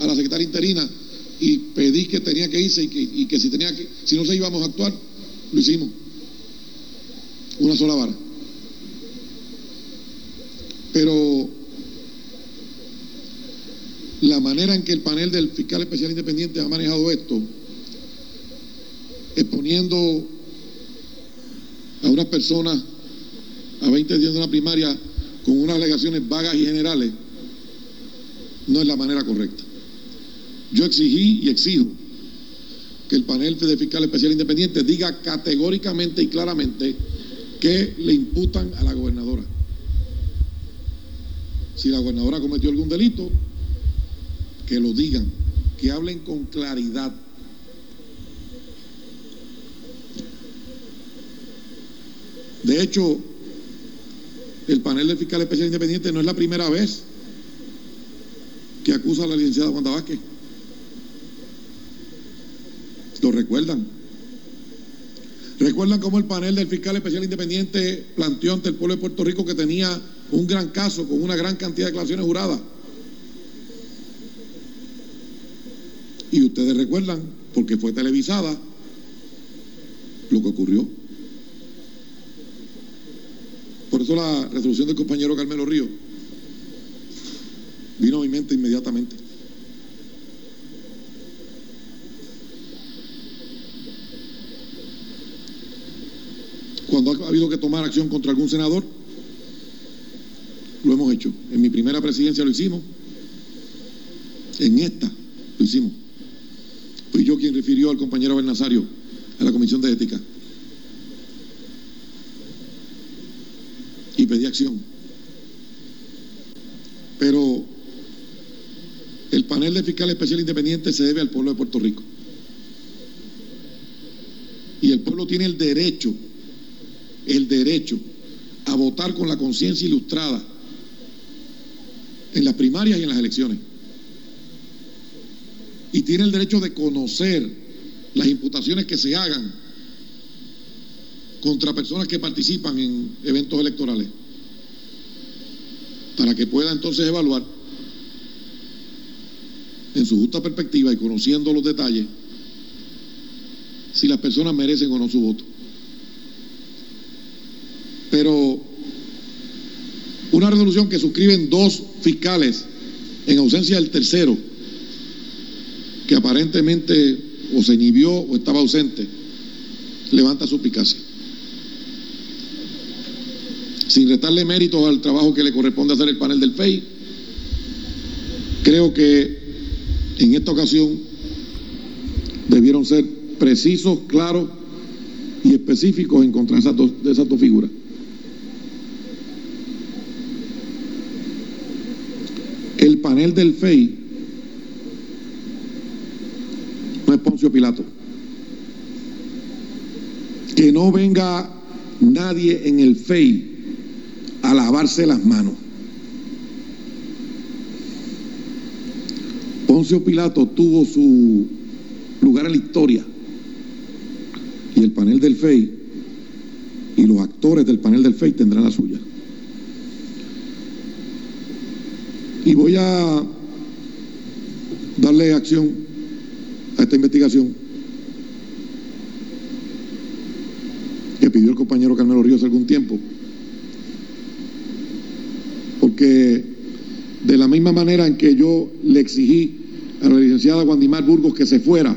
[SPEAKER 5] a la secretaria interina y pedí que tenía que irse y que, y que si tenía que, si no se íbamos a actuar, lo hicimos. Una sola vara. Pero la manera en que el panel del fiscal especial independiente ha manejado esto, exponiendo a unas personas a 20 días de una primaria con unas alegaciones vagas y generales, no es la manera correcta. yo exigí y exijo que el panel de fiscal especial independiente diga categóricamente y claramente que le imputan a la gobernadora. Si la gobernadora cometió algún delito, que lo digan, que hablen con claridad. De hecho, el panel de fiscal especial independiente no es la primera vez que acusa a la licenciada Wanda Vázquez. ¿Lo recuerdan? ¿Recuerdan cómo el panel del fiscal especial independiente planteó ante el pueblo de Puerto Rico que tenía un gran caso con una gran cantidad de declaraciones juradas? Ustedes recuerdan, porque fue televisada, lo que ocurrió. Por eso la resolución del compañero Carmelo Río vino a mi mente inmediatamente. Cuando ha habido que tomar acción contra algún senador, lo hemos hecho. En mi primera presidencia lo hicimos. En esta lo hicimos. Quien refirió al compañero Bernasario a la Comisión de Ética. Y pedí acción. Pero el panel de fiscal especial independiente se debe al pueblo de Puerto Rico. Y el pueblo tiene el derecho, el derecho a votar con la conciencia ilustrada en las primarias y en las elecciones. Y tiene el derecho de conocer las imputaciones que se hagan contra personas que participan en eventos electorales, para que pueda entonces evaluar en su justa perspectiva y conociendo los detalles si las personas merecen o no su voto. Pero una resolución que suscriben dos fiscales en ausencia del tercero, que aparentemente o se inhibió o estaba ausente, levanta suspicacia. Sin restarle méritos al trabajo que le corresponde hacer el panel del FEI, creo que en esta ocasión debieron ser precisos, claros y específicos en contra de esas de esas dos figuras. El panel del FEI no es Pilato. Que no venga nadie en el FEI a lavarse las manos. Poncio Pilato tuvo su lugar en la historia y el panel del FEI y los actores del panel del FEI tendrán la suya. Y voy a darle acción investigación que pidió el compañero Carmelo Ríos hace algún tiempo. Porque de la misma manera en que yo le exigí a la licenciada Guandimar Burgos que se fuera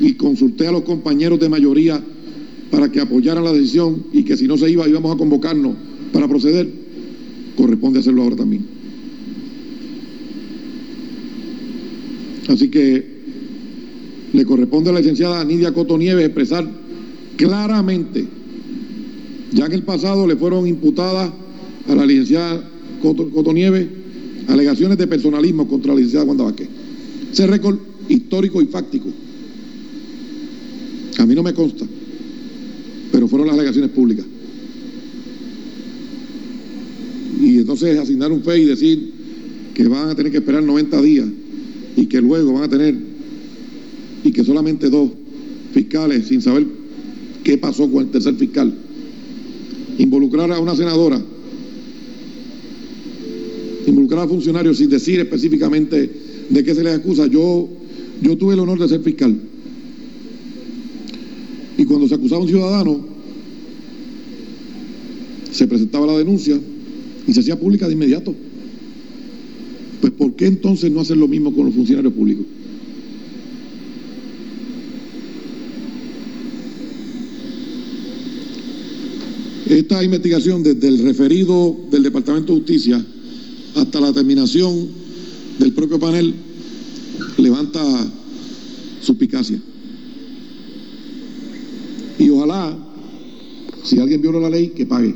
[SPEAKER 5] y consulté a los compañeros de mayoría para que apoyaran la decisión y que si no se iba íbamos a convocarnos para proceder, corresponde hacerlo ahora también. Así que le corresponde a la licenciada Nidia Cotonieves expresar claramente, ya en el pasado le fueron imputadas a la licenciada Cotonieves alegaciones de personalismo contra la licenciada Wanda Vázquez. Ese récord histórico y fáctico. A mí no me consta, pero fueron las alegaciones públicas. Y entonces asignar un fe y decir que van a tener que esperar 90 días y que luego van a tener, y que solamente dos fiscales, sin saber qué pasó con el tercer fiscal, involucrar a una senadora involucrar a funcionarios sin decir específicamente de qué se les acusa. Yo, yo tuve el honor de ser fiscal. Y cuando se acusaba a un ciudadano, se presentaba la denuncia y se hacía pública de inmediato. Pues ¿por qué entonces no hacer lo mismo con los funcionarios públicos? Esta investigación desde el referido del Departamento de Justicia hasta la terminación del propio panel levanta suspicacia. Y ojalá, si alguien viola la ley, que pague,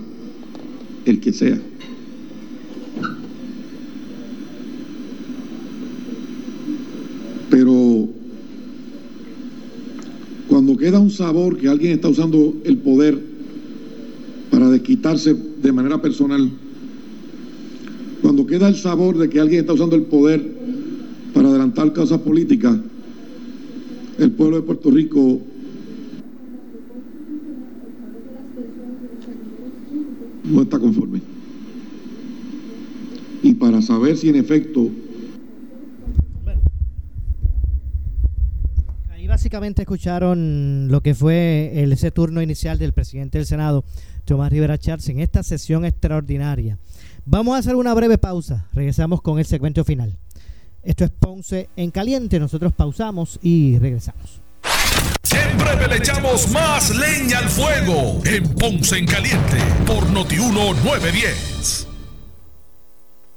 [SPEAKER 5] el que sea. Pero cuando queda un sabor que alguien está usando el poder para desquitarse de manera personal, cuando queda el sabor de que alguien está usando el poder para adelantar causas políticas, el pueblo de Puerto Rico no está conforme. Y para saber si en efecto
[SPEAKER 2] básicamente escucharon lo que fue el, ese turno inicial del presidente del Senado, Tomás Rivera Charles, en esta sesión extraordinaria. Vamos a hacer una breve pausa. Regresamos con el segmento final. Esto es Ponce en Caliente. Nosotros pausamos y regresamos.
[SPEAKER 1] Siempre le echamos más leña al fuego en Ponce en Caliente por Notiuno 910.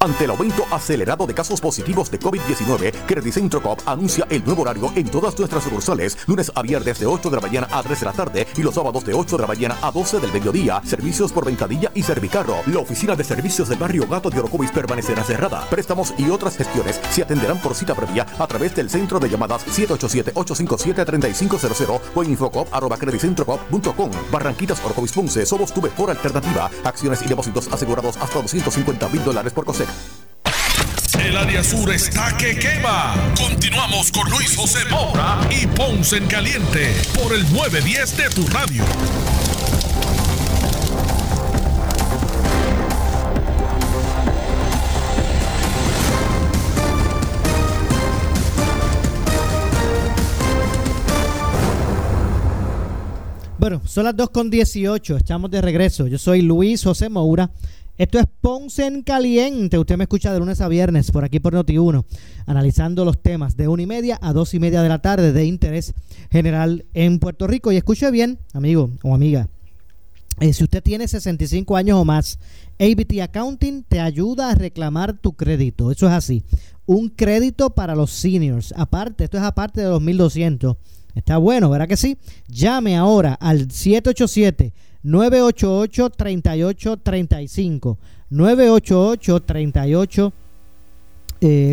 [SPEAKER 18] Ante el aumento acelerado de casos positivos de COVID-19, Credicentro Coop anuncia el nuevo horario en todas nuestras sucursales, lunes a viernes de 8 de la mañana a 3 de la tarde y los sábados de 8 de la mañana a 12 del mediodía. Servicios por ventadilla y servicarro. La oficina de servicios del barrio Gato de Orocovis permanecerá cerrada. Préstamos y otras gestiones se atenderán por cita previa a través del centro de llamadas 787-857-3500 o en infocop.com. Barranquitas Orocovis Ponce, somos tu mejor alternativa. Acciones y depósitos asegurados hasta 250 mil dólares por COSEC.
[SPEAKER 1] El área sur está que quema. Continuamos con Luis José Moura y Ponce en Caliente por el 910 de tu radio.
[SPEAKER 2] Bueno, son las 2 con 18. Estamos de regreso. Yo soy Luis José Moura. Esto es Ponce en Caliente. Usted me escucha de lunes a viernes por aquí por Noti1, analizando los temas de una y media a dos y media de la tarde de interés general en Puerto Rico. Y escuche bien, amigo o amiga. eh, si usted tiene 65 años o más, ABT Accounting te ayuda a reclamar tu crédito. Eso es así. Un crédito para los seniors. Aparte, esto es aparte de los 1200. Está bueno, ¿verdad que sí? Llame ahora al 787 988 3835 988 38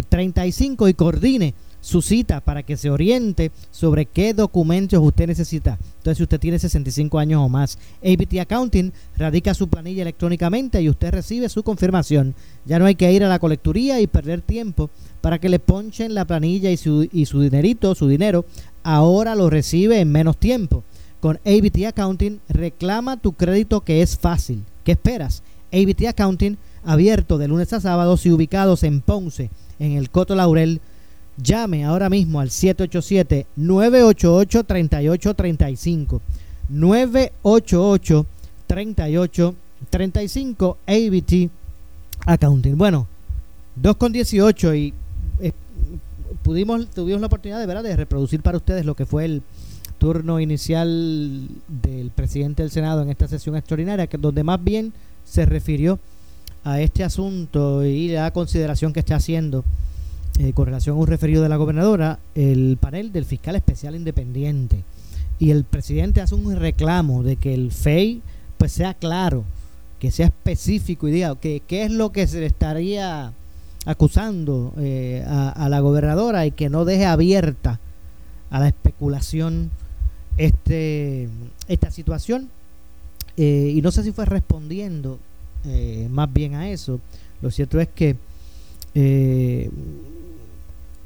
[SPEAKER 2] 35 y coordine su cita para que se oriente sobre qué documentos usted necesita. Entonces, si usted tiene 65 años o más, ABT Accounting radica su planilla electrónicamente y usted recibe su confirmación. Ya no hay que ir a la colecturía y perder tiempo para que le ponchen la planilla y su, y su dinerito, su dinero, ahora lo recibe en menos tiempo. Con ABT Accounting reclama tu crédito que es fácil. ¿Qué esperas? ABT Accounting abierto de lunes a sábados y ubicados en Ponce, en el Coto Laurel. Llame ahora mismo al 787-988-3835. 988-3835 ABT Accounting. Bueno, 2 con 18 y eh, pudimos, tuvimos la oportunidad de, ¿verdad? de reproducir para ustedes lo que fue el turno inicial del presidente del Senado en esta sesión extraordinaria, que donde más bien se refirió a este asunto y la consideración que está haciendo eh, con relación a un referido de la gobernadora, el panel del fiscal especial independiente. Y el presidente hace un reclamo de que el FEI pues sea claro, que sea específico y diga que qué es lo que se le estaría acusando eh, a, a la gobernadora y que no deje abierta a la especulación este esta situación. Eh, y no sé si fue respondiendo eh, más bien a eso. Lo cierto es que eh,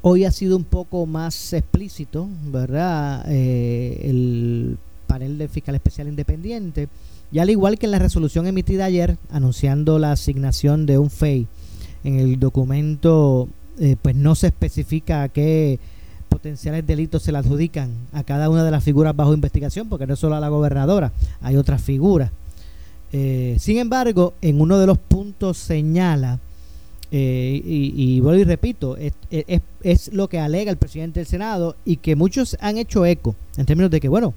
[SPEAKER 2] hoy ha sido un poco más explícito verdad el panel del fiscal especial independiente. Y al igual que en la resolución emitida ayer anunciando la asignación de un FEI en el documento pues no se especifica a qué potenciales delitos se le adjudican a cada una de las figuras bajo investigación, porque no es solo a la gobernadora, hay otras figuras. Eh, sin embargo, en uno de los puntos señala, eh, y, y vuelvo y repito, es, es, lo que alega el presidente del Senado y que muchos han hecho eco en términos de que, bueno,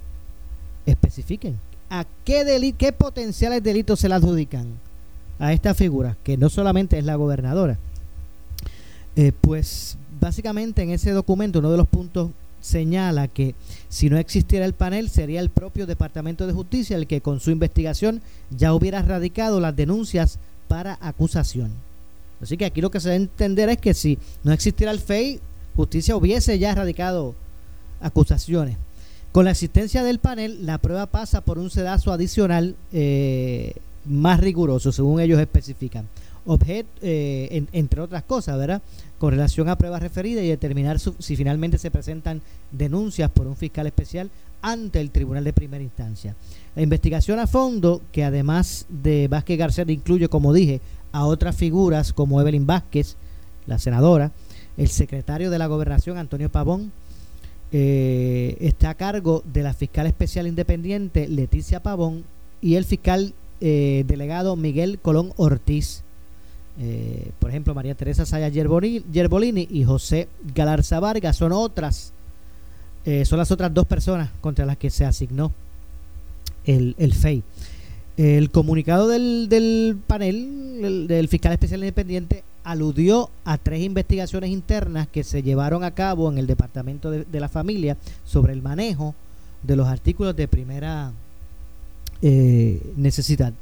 [SPEAKER 2] especifiquen a qué, deli qué potenciales delitos se le adjudican a esta figura, que no solamente es la gobernadora. Eh, pues básicamente en ese documento uno de los puntos señala que si no existiera el panel sería el propio Departamento de Justicia el que con su investigación ya hubiera radicado las denuncias para acusación. Así que aquí lo que se debe entender es que si no existiera el FEI, justicia hubiese ya radicado acusaciones. Con la existencia del panel, la prueba pasa por un sedazo adicional eh, más riguroso, según ellos especifican. Objet, eh, entre otras cosas, ¿verdad? Con relación a pruebas referidas y determinar si finalmente se presentan denuncias por un fiscal especial ante el Tribunal de Primera Instancia. La investigación a fondo, que además de Vázquez García incluye, como dije, a otras figuras como Evelyn Vázquez, la senadora, el secretario de la Gobernación, Antonio Pavón, eh, está a cargo de la fiscal especial independiente Leticia Pavón y el fiscal eh, delegado Miguel Colón Ortiz. Eh, por ejemplo, María Teresa Saya Yerbolini y José Galarza Vargas son otras, son las otras dos personas contra las que se asignó el, el FEI. El comunicado del, del panel, del fiscal especial independiente, aludió a tres investigaciones internas que se llevaron a cabo en el Departamento de, la Familia sobre el manejo de los artículos de primera eh, necesidad.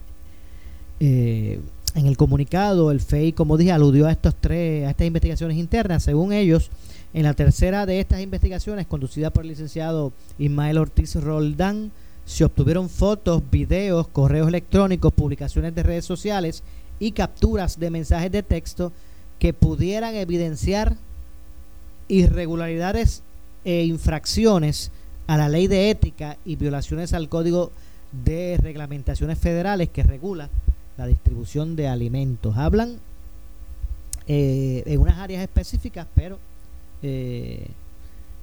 [SPEAKER 2] Eh, en el comunicado, el FEI, como dije, aludió a estos tres, a estas investigaciones internas. Según ellos, en la tercera de estas investigaciones, conducida por el licenciado Ismael Ortiz Roldán, se obtuvieron fotos, videos, correos electrónicos, publicaciones de redes sociales y capturas de mensajes de texto que pudieran evidenciar irregularidades e infracciones a la ley de ética y violaciones al código de reglamentaciones federales que regula la distribución de alimentos. Hablan eh, en unas áreas específicas, pero eh,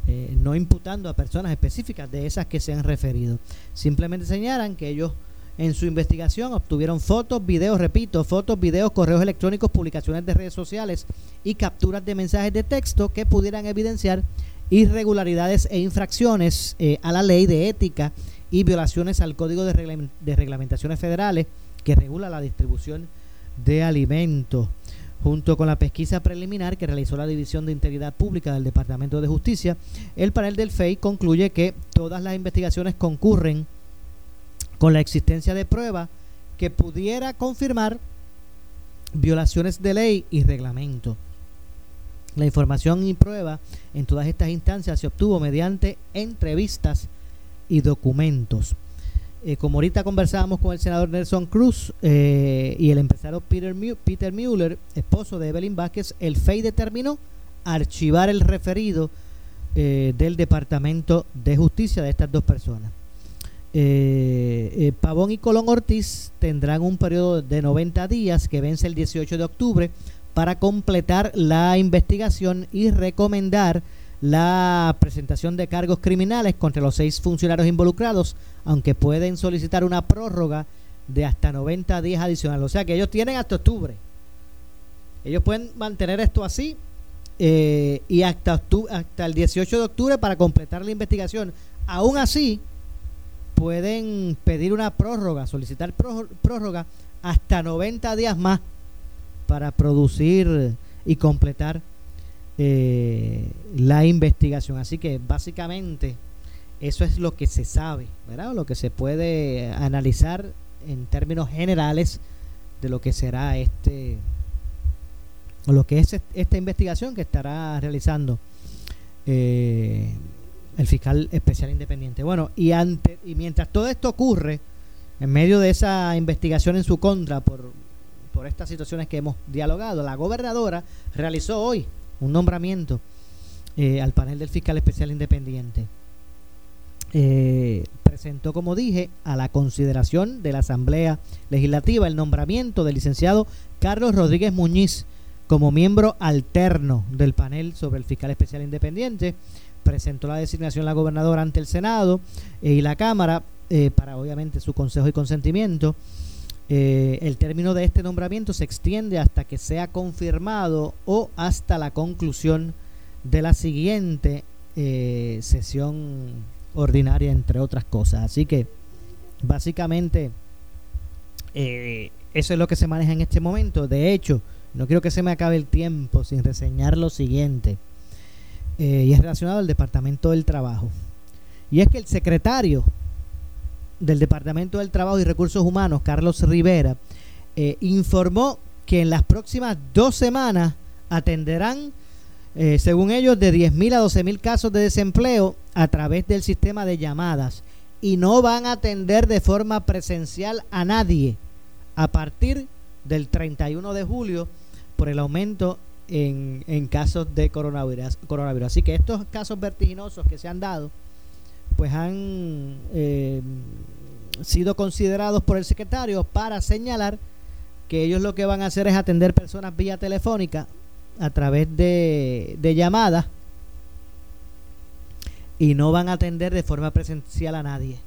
[SPEAKER 2] eh, no imputando a personas específicas de esas que se han referido. Simplemente señalan que ellos en su investigación obtuvieron fotos, videos, repito, fotos, videos, correos electrónicos, publicaciones de redes sociales y capturas de mensajes de texto que pudieran evidenciar irregularidades e infracciones eh, a la ley de ética y violaciones al Código de, de Reglamentaciones Federales que regula la distribución de alimentos. Junto con la pesquisa preliminar que realizó la División de Integridad Pública del Departamento de Justicia, el panel del FEI concluye que todas las investigaciones concurren con la existencia de prueba que pudiera confirmar violaciones de ley y reglamento. La información y prueba en todas estas instancias se obtuvo mediante entrevistas y documentos. Eh, como ahorita conversábamos con el senador Nelson Cruz eh, y el empresario Peter, Peter Mueller, esposo de Evelyn Vázquez, el FEI determinó archivar el referido eh, del Departamento de Justicia de estas dos personas. Pavón y Colón Ortiz tendrán un periodo de 90 días que vence el 18 de octubre para completar la investigación y recomendar la presentación de cargos criminales contra los seis funcionarios involucrados, aunque pueden solicitar una prórroga de hasta 90 días adicionales. O sea que ellos tienen hasta octubre. Ellos pueden mantener esto así eh, y hasta, hasta el 18 de octubre para completar la investigación. Aún así, pueden pedir una prórroga, solicitar prórroga hasta 90 días más para producir y completar eh, la investigación. Así que básicamente eso es lo que se sabe, ¿verdad? Lo que se puede analizar en términos generales de lo que será este lo que es esta investigación que estará realizando eh, el fiscal especial independiente. Bueno, y, ante, y mientras todo esto ocurre, en medio de esa investigación en su contra por, por estas situaciones que hemos dialogado, la gobernadora realizó hoy un nombramiento eh, al panel del fiscal especial independiente. Eh, presentó, como dije, a la consideración de la Asamblea Legislativa el nombramiento del licenciado Carlos Rodríguez Muñiz como miembro alterno del panel sobre el fiscal especial independiente presentó la designación la gobernadora ante el Senado eh, y la Cámara para obviamente su consejo y consentimiento. Eh, el término de este nombramiento se extiende hasta que sea confirmado o hasta la conclusión de la siguiente sesión ordinaria, entre otras cosas. Así que básicamente eso es lo que se maneja en este momento. De hecho, no quiero que se me acabe el tiempo sin reseñar lo siguiente. eh, y es relacionado al Departamento del Trabajo. Y es que el secretario del Departamento del Trabajo y Recursos Humanos, Carlos Rivera, eh, informó que en las próximas dos semanas atenderán, eh, según ellos, de 10.000 a 12.000 casos de desempleo a través del sistema de llamadas y no van a atender de forma presencial a nadie a partir del 31 de julio por el aumento en, en casos de coronavirus, coronavirus. Así que estos casos vertiginosos que se han dado, pues han eh, sido considerados por el secretario para señalar que ellos lo que van a hacer es atender personas vía telefónica a través de, llamadas y no van a atender de forma presencial a nadie.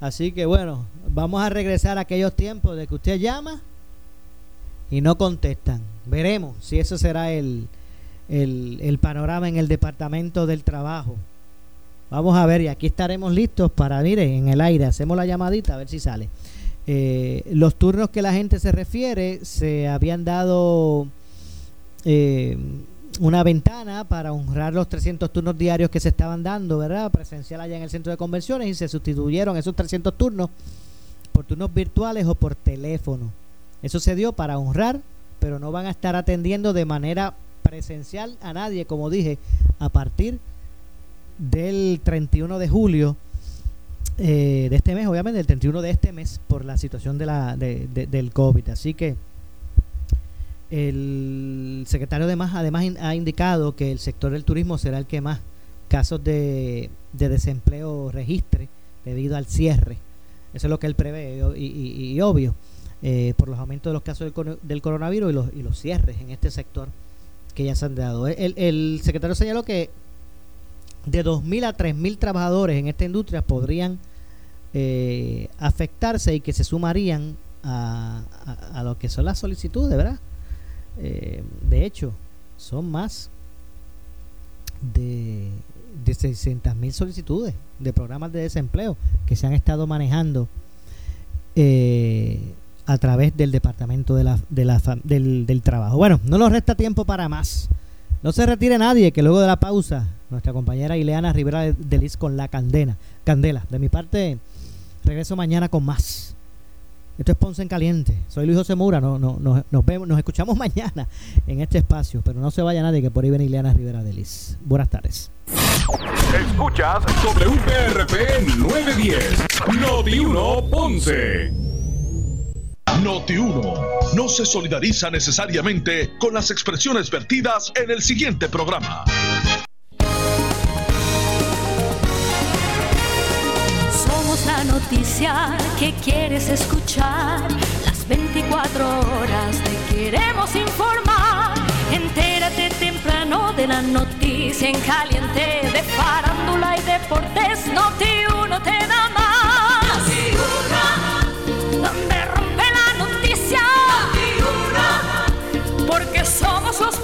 [SPEAKER 2] Así que bueno, vamos a regresar a aquellos tiempos de que usted llama y no contestan. Veremos si eso será el, el panorama en el Departamento del Trabajo. Vamos a ver, y aquí estaremos listos para, mire, en el aire, hacemos la llamadita a ver si sale. Eh, los turnos que la gente se refiere se habían dado eh, una ventana para honrar los 300 turnos diarios que se estaban dando, ¿verdad? Presencial allá en el centro de convenciones y se sustituyeron esos 300 turnos por turnos virtuales o por teléfono. Eso se dio para honrar, pero no van a estar atendiendo de manera presencial a nadie, como dije, a partir del 31 de julio eh, de este mes, obviamente, el 31 de este mes, por la situación de la, de, del COVID. Así que el secretario además, además ha indicado que el sector del turismo será el que más casos de, de desempleo registre debido al cierre. Eso es lo que él prevé y, obvio, eh, por los aumentos de los casos del, del coronavirus y los, y los cierres en este sector que ya se han dado. El secretario señaló que de 2.000 a 3.000 trabajadores en esta industria podrían eh, afectarse y que se sumarían a, a, lo que son las solicitudes, ¿verdad? Eh, de hecho, son más de, de 600.000 solicitudes de programas de desempleo que se han estado manejando eh, a través del Departamento de la, de la, del, del Trabajo. Bueno, no nos resta tiempo para más. No se retire nadie, que luego de la pausa, nuestra compañera Ileana Rivera de Liz con la candena, candela. De mi parte, regreso mañana con más. Esto es Ponce en Caliente. Soy Luis José Mura. No, no, nos vemos, nos escuchamos [laughs] mañana en este espacio. Pero no se vaya nadie, que por ahí viene Ileana Rivera de Liz. Buenas tardes.
[SPEAKER 1] Escuchas WPRP 910, Noti 1 Ponce. Noti 1 no se solidariza necesariamente con las expresiones vertidas en el siguiente programa.
[SPEAKER 19] Noticia que quieres escuchar. Las 24 horas te queremos informar. Entérate temprano de la noticia en caliente de farándula y deportes. Noti 1 te da más. Noti 1. Donde rompe la noticia. Noti 1. Porque somos los